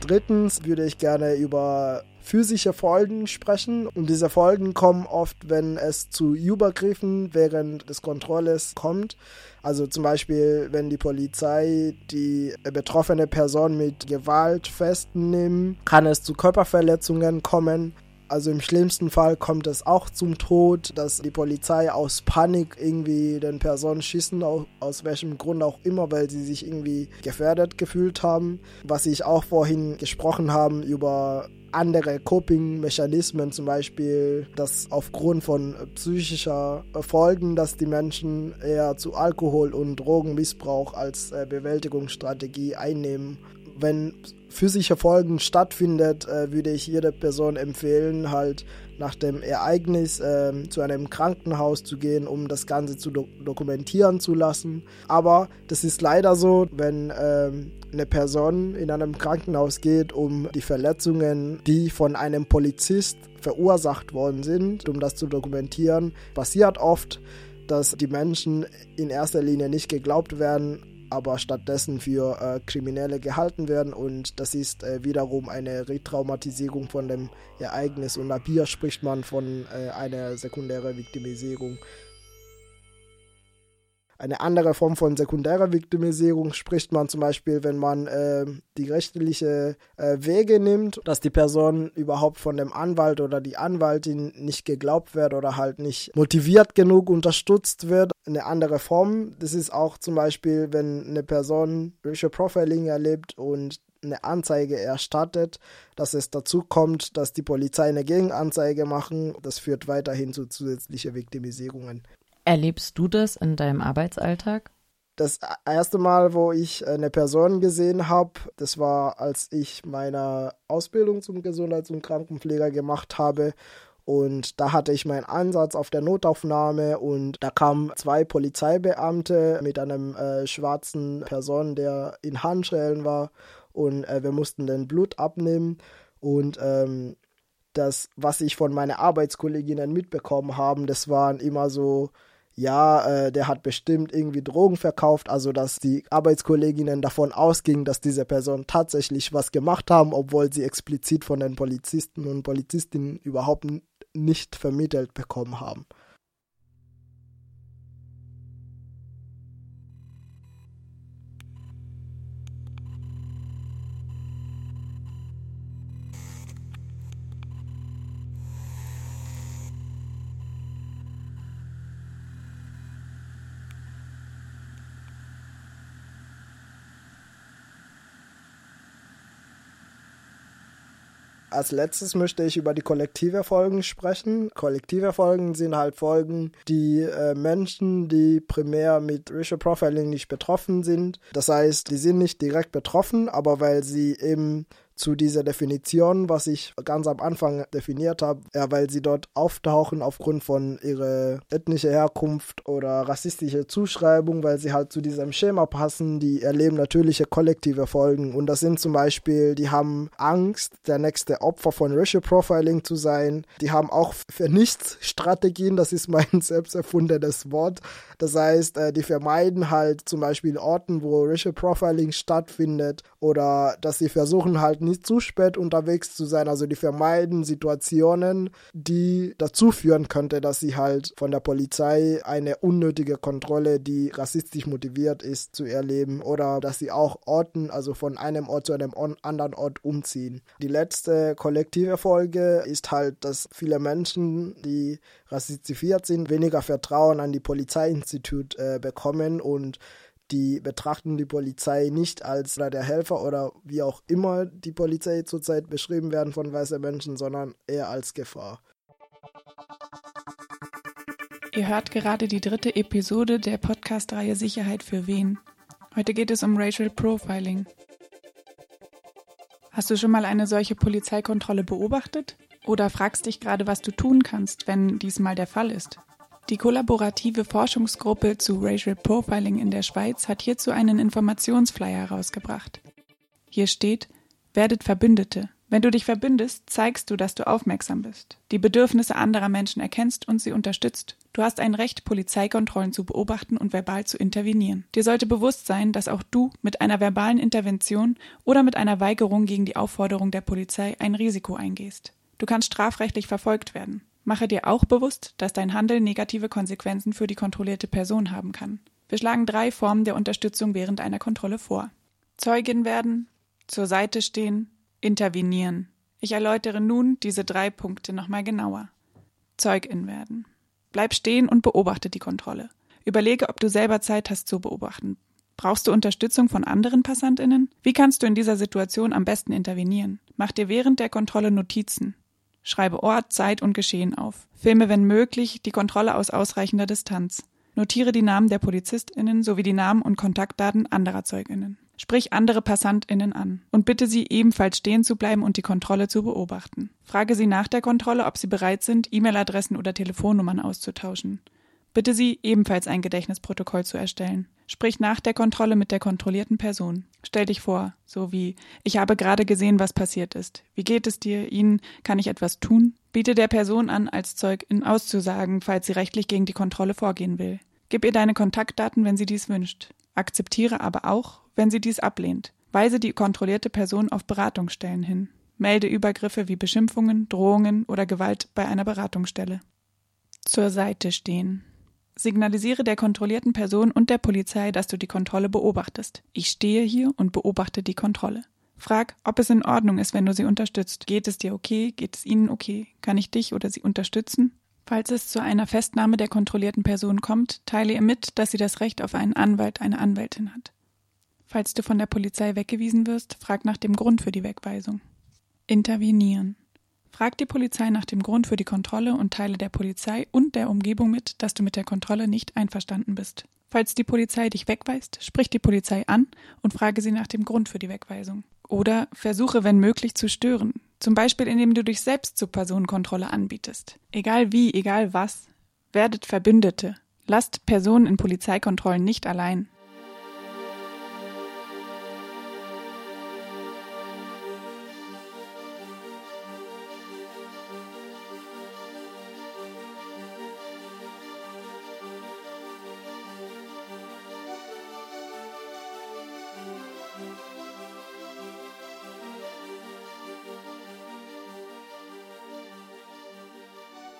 Drittens würde ich gerne über physische Folgen sprechen. Und diese Folgen kommen oft, wenn es zu Übergriffen während des Kontrolles kommt. Also zum Beispiel, wenn die Polizei die betroffene Person mit Gewalt festnimmt, kann es zu Körperverletzungen kommen. Also im schlimmsten Fall kommt es auch zum Tod, dass die Polizei aus Panik irgendwie den Personen schießen, aus welchem Grund auch immer, weil sie sich irgendwie gefährdet gefühlt haben. Was ich auch vorhin gesprochen habe über andere Coping-Mechanismen, zum Beispiel, dass aufgrund von psychischer Folgen, dass die Menschen eher zu Alkohol- und Drogenmissbrauch als äh, Bewältigungsstrategie einnehmen. Wenn physische Folgen stattfindet, äh, würde ich jeder Person empfehlen, halt nach dem Ereignis äh, zu einem Krankenhaus zu gehen, um das Ganze zu do dokumentieren zu lassen. Aber das ist leider so, wenn äh, eine Person in einem Krankenhaus geht, um die Verletzungen, die von einem Polizist verursacht worden sind, um das zu dokumentieren, passiert oft, dass die Menschen in erster Linie nicht geglaubt werden, aber stattdessen für äh, Kriminelle gehalten werden und das ist äh, wiederum eine Retraumatisierung von dem Ereignis und ab hier spricht man von äh, einer sekundären Viktimisierung. Eine andere Form von sekundärer Viktimisierung spricht man zum Beispiel, wenn man äh, die rechtliche äh, Wege nimmt, dass die Person überhaupt von dem Anwalt oder die Anwaltin nicht geglaubt wird oder halt nicht motiviert genug unterstützt wird. Eine andere Form, das ist auch zum Beispiel, wenn eine Person Racial Profiling erlebt und eine Anzeige erstattet, dass es dazu kommt, dass die Polizei eine Gegenanzeige machen. Das führt weiterhin zu zusätzlichen Viktimisierungen. Erlebst du das in deinem Arbeitsalltag? Das erste Mal, wo ich eine Person gesehen habe, das war, als ich meine Ausbildung zum Gesundheits- und Krankenpfleger gemacht habe. Und da hatte ich meinen Einsatz auf der Notaufnahme und da kamen zwei Polizeibeamte mit einem äh, schwarzen Person, der in Handschellen war. Und äh, wir mussten den Blut abnehmen. Und ähm, das, was ich von meinen Arbeitskolleginnen mitbekommen habe, das waren immer so ja, äh, der hat bestimmt irgendwie Drogen verkauft, also dass die Arbeitskolleginnen davon ausgingen, dass diese Person tatsächlich was gemacht haben, obwohl sie explizit von den Polizisten und Polizistinnen überhaupt nicht vermittelt bekommen haben. Als letztes möchte ich über die kollektive Folgen sprechen. Kollektive Folgen sind halt Folgen, die äh, Menschen, die primär mit Racial Profiling nicht betroffen sind. Das heißt, die sind nicht direkt betroffen, aber weil sie eben zu dieser Definition, was ich ganz am Anfang definiert habe, ja, weil sie dort auftauchen aufgrund von ihrer ethnischen Herkunft oder rassistische Zuschreibung, weil sie halt zu diesem Schema passen, die erleben natürliche kollektive Folgen. Und das sind zum Beispiel, die haben Angst, der nächste Opfer von Racial Profiling zu sein, die haben auch Vernichtsstrategien, das ist mein selbst erfundenes Wort, das heißt, äh, die vermeiden halt zum Beispiel Orten, wo Racial Profiling stattfindet oder dass sie versuchen halt nicht zu spät unterwegs zu sein. Also die vermeiden Situationen, die dazu führen könnte, dass sie halt von der Polizei eine unnötige Kontrolle, die rassistisch motiviert ist, zu erleben oder dass sie auch Orten, also von einem Ort zu einem anderen Ort umziehen. Die letzte kollektive Folge ist halt, dass viele Menschen, die rassistifiziert sind, weniger Vertrauen an die Polizeiinstitut äh, bekommen und die betrachten die Polizei nicht als der Helfer oder wie auch immer die Polizei zurzeit beschrieben werden von weißen Menschen, sondern eher als Gefahr. Ihr hört gerade die dritte Episode der Podcast-Reihe Sicherheit für wen. Heute geht es um Racial Profiling. Hast du schon mal eine solche Polizeikontrolle beobachtet? Oder fragst dich gerade, was du tun kannst, wenn dies mal der Fall ist? Die kollaborative Forschungsgruppe zu Racial Profiling in der Schweiz hat hierzu einen Informationsflyer herausgebracht. Hier steht, werdet Verbündete. Wenn du dich verbündest, zeigst du, dass du aufmerksam bist, die Bedürfnisse anderer Menschen erkennst und sie unterstützt. Du hast ein Recht, Polizeikontrollen zu beobachten und verbal zu intervenieren. Dir sollte bewusst sein, dass auch du mit einer verbalen Intervention oder mit einer Weigerung gegen die Aufforderung der Polizei ein Risiko eingehst. Du kannst strafrechtlich verfolgt werden. Mache dir auch bewusst, dass dein Handeln negative Konsequenzen für die kontrollierte Person haben kann. Wir schlagen drei Formen der Unterstützung während einer Kontrolle vor. Zeugin werden, zur Seite stehen, intervenieren. Ich erläutere nun diese drei Punkte nochmal genauer. Zeugin werden. Bleib stehen und beobachte die Kontrolle. Überlege, ob du selber Zeit hast zu beobachten. Brauchst du Unterstützung von anderen Passantinnen? Wie kannst du in dieser Situation am besten intervenieren? Mach dir während der Kontrolle Notizen. Schreibe Ort, Zeit und Geschehen auf. Filme, wenn möglich, die Kontrolle aus ausreichender Distanz. Notiere die Namen der PolizistInnen sowie die Namen und Kontaktdaten anderer ZeugInnen. Sprich andere PassantInnen an und bitte sie ebenfalls stehen zu bleiben und die Kontrolle zu beobachten. Frage sie nach der Kontrolle, ob sie bereit sind, E-Mail-Adressen oder Telefonnummern auszutauschen. Bitte sie, ebenfalls ein Gedächtnisprotokoll zu erstellen. Sprich nach der Kontrolle mit der kontrollierten Person. Stell dich vor, so wie ich habe gerade gesehen, was passiert ist. Wie geht es dir? Ihnen kann ich etwas tun? Biete der Person an, als Zeugin auszusagen, falls sie rechtlich gegen die Kontrolle vorgehen will. Gib ihr deine Kontaktdaten, wenn sie dies wünscht. Akzeptiere aber auch, wenn sie dies ablehnt. Weise die kontrollierte Person auf Beratungsstellen hin. Melde Übergriffe wie Beschimpfungen, Drohungen oder Gewalt bei einer Beratungsstelle. Zur Seite stehen. Signalisiere der kontrollierten Person und der Polizei, dass du die Kontrolle beobachtest. Ich stehe hier und beobachte die Kontrolle. Frag, ob es in Ordnung ist, wenn du sie unterstützt. Geht es dir okay? Geht es ihnen okay? Kann ich dich oder sie unterstützen? Falls es zu einer Festnahme der kontrollierten Person kommt, teile ihr mit, dass sie das Recht auf einen Anwalt, eine Anwältin hat. Falls du von der Polizei weggewiesen wirst, frag nach dem Grund für die Wegweisung. Intervenieren. Frag die Polizei nach dem Grund für die Kontrolle und teile der Polizei und der Umgebung mit, dass du mit der Kontrolle nicht einverstanden bist. Falls die Polizei dich wegweist, sprich die Polizei an und frage sie nach dem Grund für die Wegweisung. Oder versuche, wenn möglich, zu stören. Zum Beispiel, indem du dich selbst zur Personenkontrolle anbietest. Egal wie, egal was. Werdet Verbündete. Lasst Personen in Polizeikontrollen nicht allein.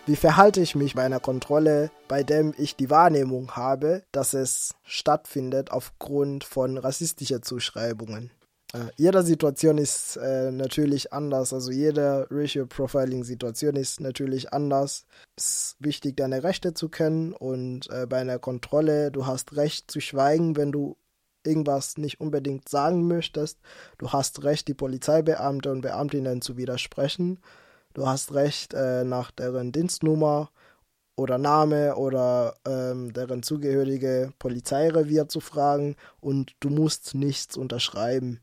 Wie verhalte ich mich bei einer Kontrolle, bei dem ich die Wahrnehmung habe, dass es stattfindet aufgrund von rassistischer Zuschreibungen? Äh, jede Situation ist äh, natürlich anders, also jede Racial Profiling Situation ist natürlich anders. Es ist wichtig, deine Rechte zu kennen und äh, bei einer Kontrolle, du hast Recht zu schweigen, wenn du irgendwas nicht unbedingt sagen möchtest. Du hast Recht, die Polizeibeamte und Beamtinnen zu widersprechen du hast recht, äh, nach deren Dienstnummer oder Name oder ähm, deren zugehörige Polizeirevier zu fragen und du musst nichts unterschreiben.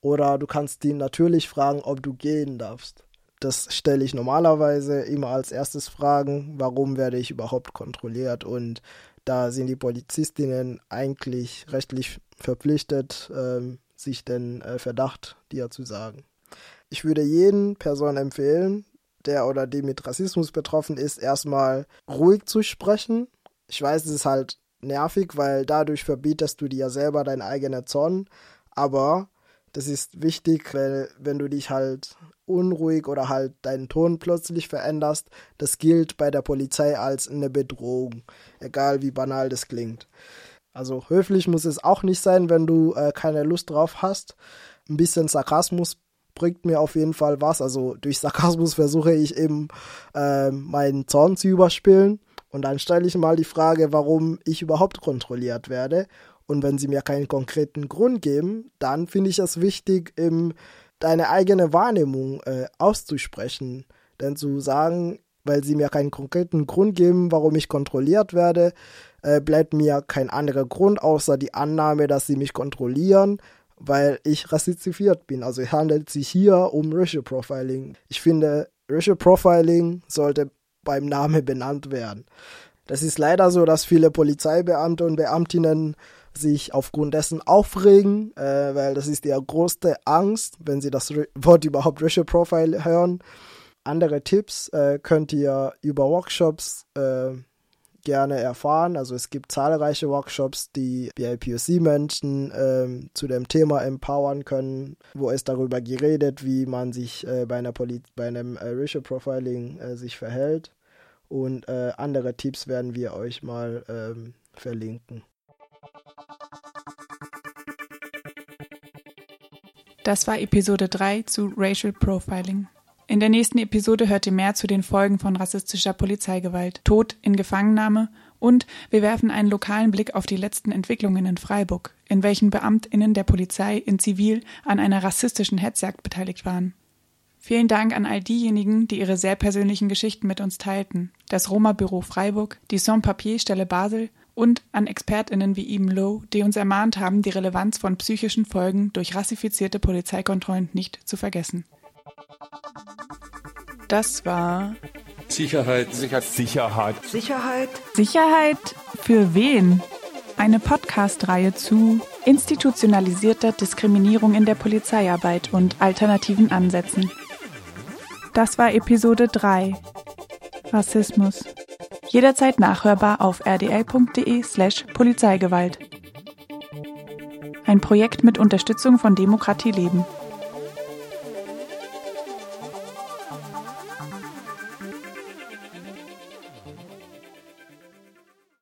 Oder du kannst die natürlich fragen, ob du gehen darfst. Das stelle ich normalerweise immer als erstes Fragen, warum werde ich überhaupt kontrolliert? Und da sind die Polizistinnen eigentlich rechtlich verpflichtet, ähm, sich den äh, Verdacht dir zu sagen. Ich würde jeden Person empfehlen, der oder die mit Rassismus betroffen ist, erstmal ruhig zu sprechen. Ich weiß, es ist halt nervig, weil dadurch verbietest du dir selber deinen eigenen Zorn, aber Das ist wichtig, weil wenn du dich halt unruhig oder halt deinen Ton plötzlich veränderst, das gilt bei der Polizei als eine Bedrohung, egal wie banal das klingt. Also höflich muss es auch nicht sein, wenn du äh, keine Lust drauf hast. Ein bisschen Sarkasmus bringt mir auf jeden Fall was. Also durch Sarkasmus versuche ich eben äh, meinen Zorn zu überspielen. Und dann stelle ich mal die Frage, warum ich überhaupt kontrolliert werde. Und wenn sie mir keinen konkreten Grund geben, dann finde ich es wichtig, eben deine eigene Wahrnehmung äh, auszusprechen. Denn zu sagen, weil sie mir keinen konkreten Grund geben, warum ich kontrolliert werde, äh, bleibt mir kein anderer Grund außer die Annahme, dass sie mich kontrollieren, weil ich rassifiziert bin. Also es handelt sich hier um Racial Profiling. Ich finde, Racial Profiling sollte beim Namen benannt werden. Das ist leider so, dass viele Polizeibeamte und Beamtinnen sich aufgrund dessen aufregen, äh, weil das ist ihre größte Angst, wenn sie das Wort überhaupt Racial Profile hören. Andere Tipps äh, könnt ihr über Workshops äh, gerne erfahren. Also es gibt zahlreiche Workshops, die BIPOC-Menschen ähm, zu dem Thema empowern können, wo es darüber geredet, wie man sich äh, bei, einer Poli bei einem äh, Racial Profiling äh, sich verhält. Und äh, andere Tipps werden wir euch mal ähm, verlinken. Das war Episode 3 zu Racial Profiling. In der nächsten Episode hört ihr mehr zu den Folgen von rassistischer Polizeigewalt, Tod in Gefangennahme und wir werfen einen lokalen Blick auf die letzten Entwicklungen in Freiburg, in welchen Beamtinnen der Polizei in Zivil an einer rassistischen Hetzjagd beteiligt waren. Vielen Dank an all diejenigen, die ihre sehr persönlichen Geschichten mit uns teilten. Das Roma-Büro Freiburg, die Sans-Papier-Stelle Basel und an ExpertInnen wie Eben Low, die uns ermahnt haben, die Relevanz von psychischen Folgen durch rassifizierte Polizeikontrollen nicht zu vergessen. Das war Sicherheit. Sicherheit. Sicherheit. Sicherheit. Sicherheit für wen? Eine Podcast-Reihe zu institutionalisierter Diskriminierung in der Polizeiarbeit und alternativen Ansätzen. Das war Episode 3. Rassismus. Jederzeit nachhörbar auf rdl.de slash Polizeigewalt. Ein Projekt mit Unterstützung von Demokratie Leben.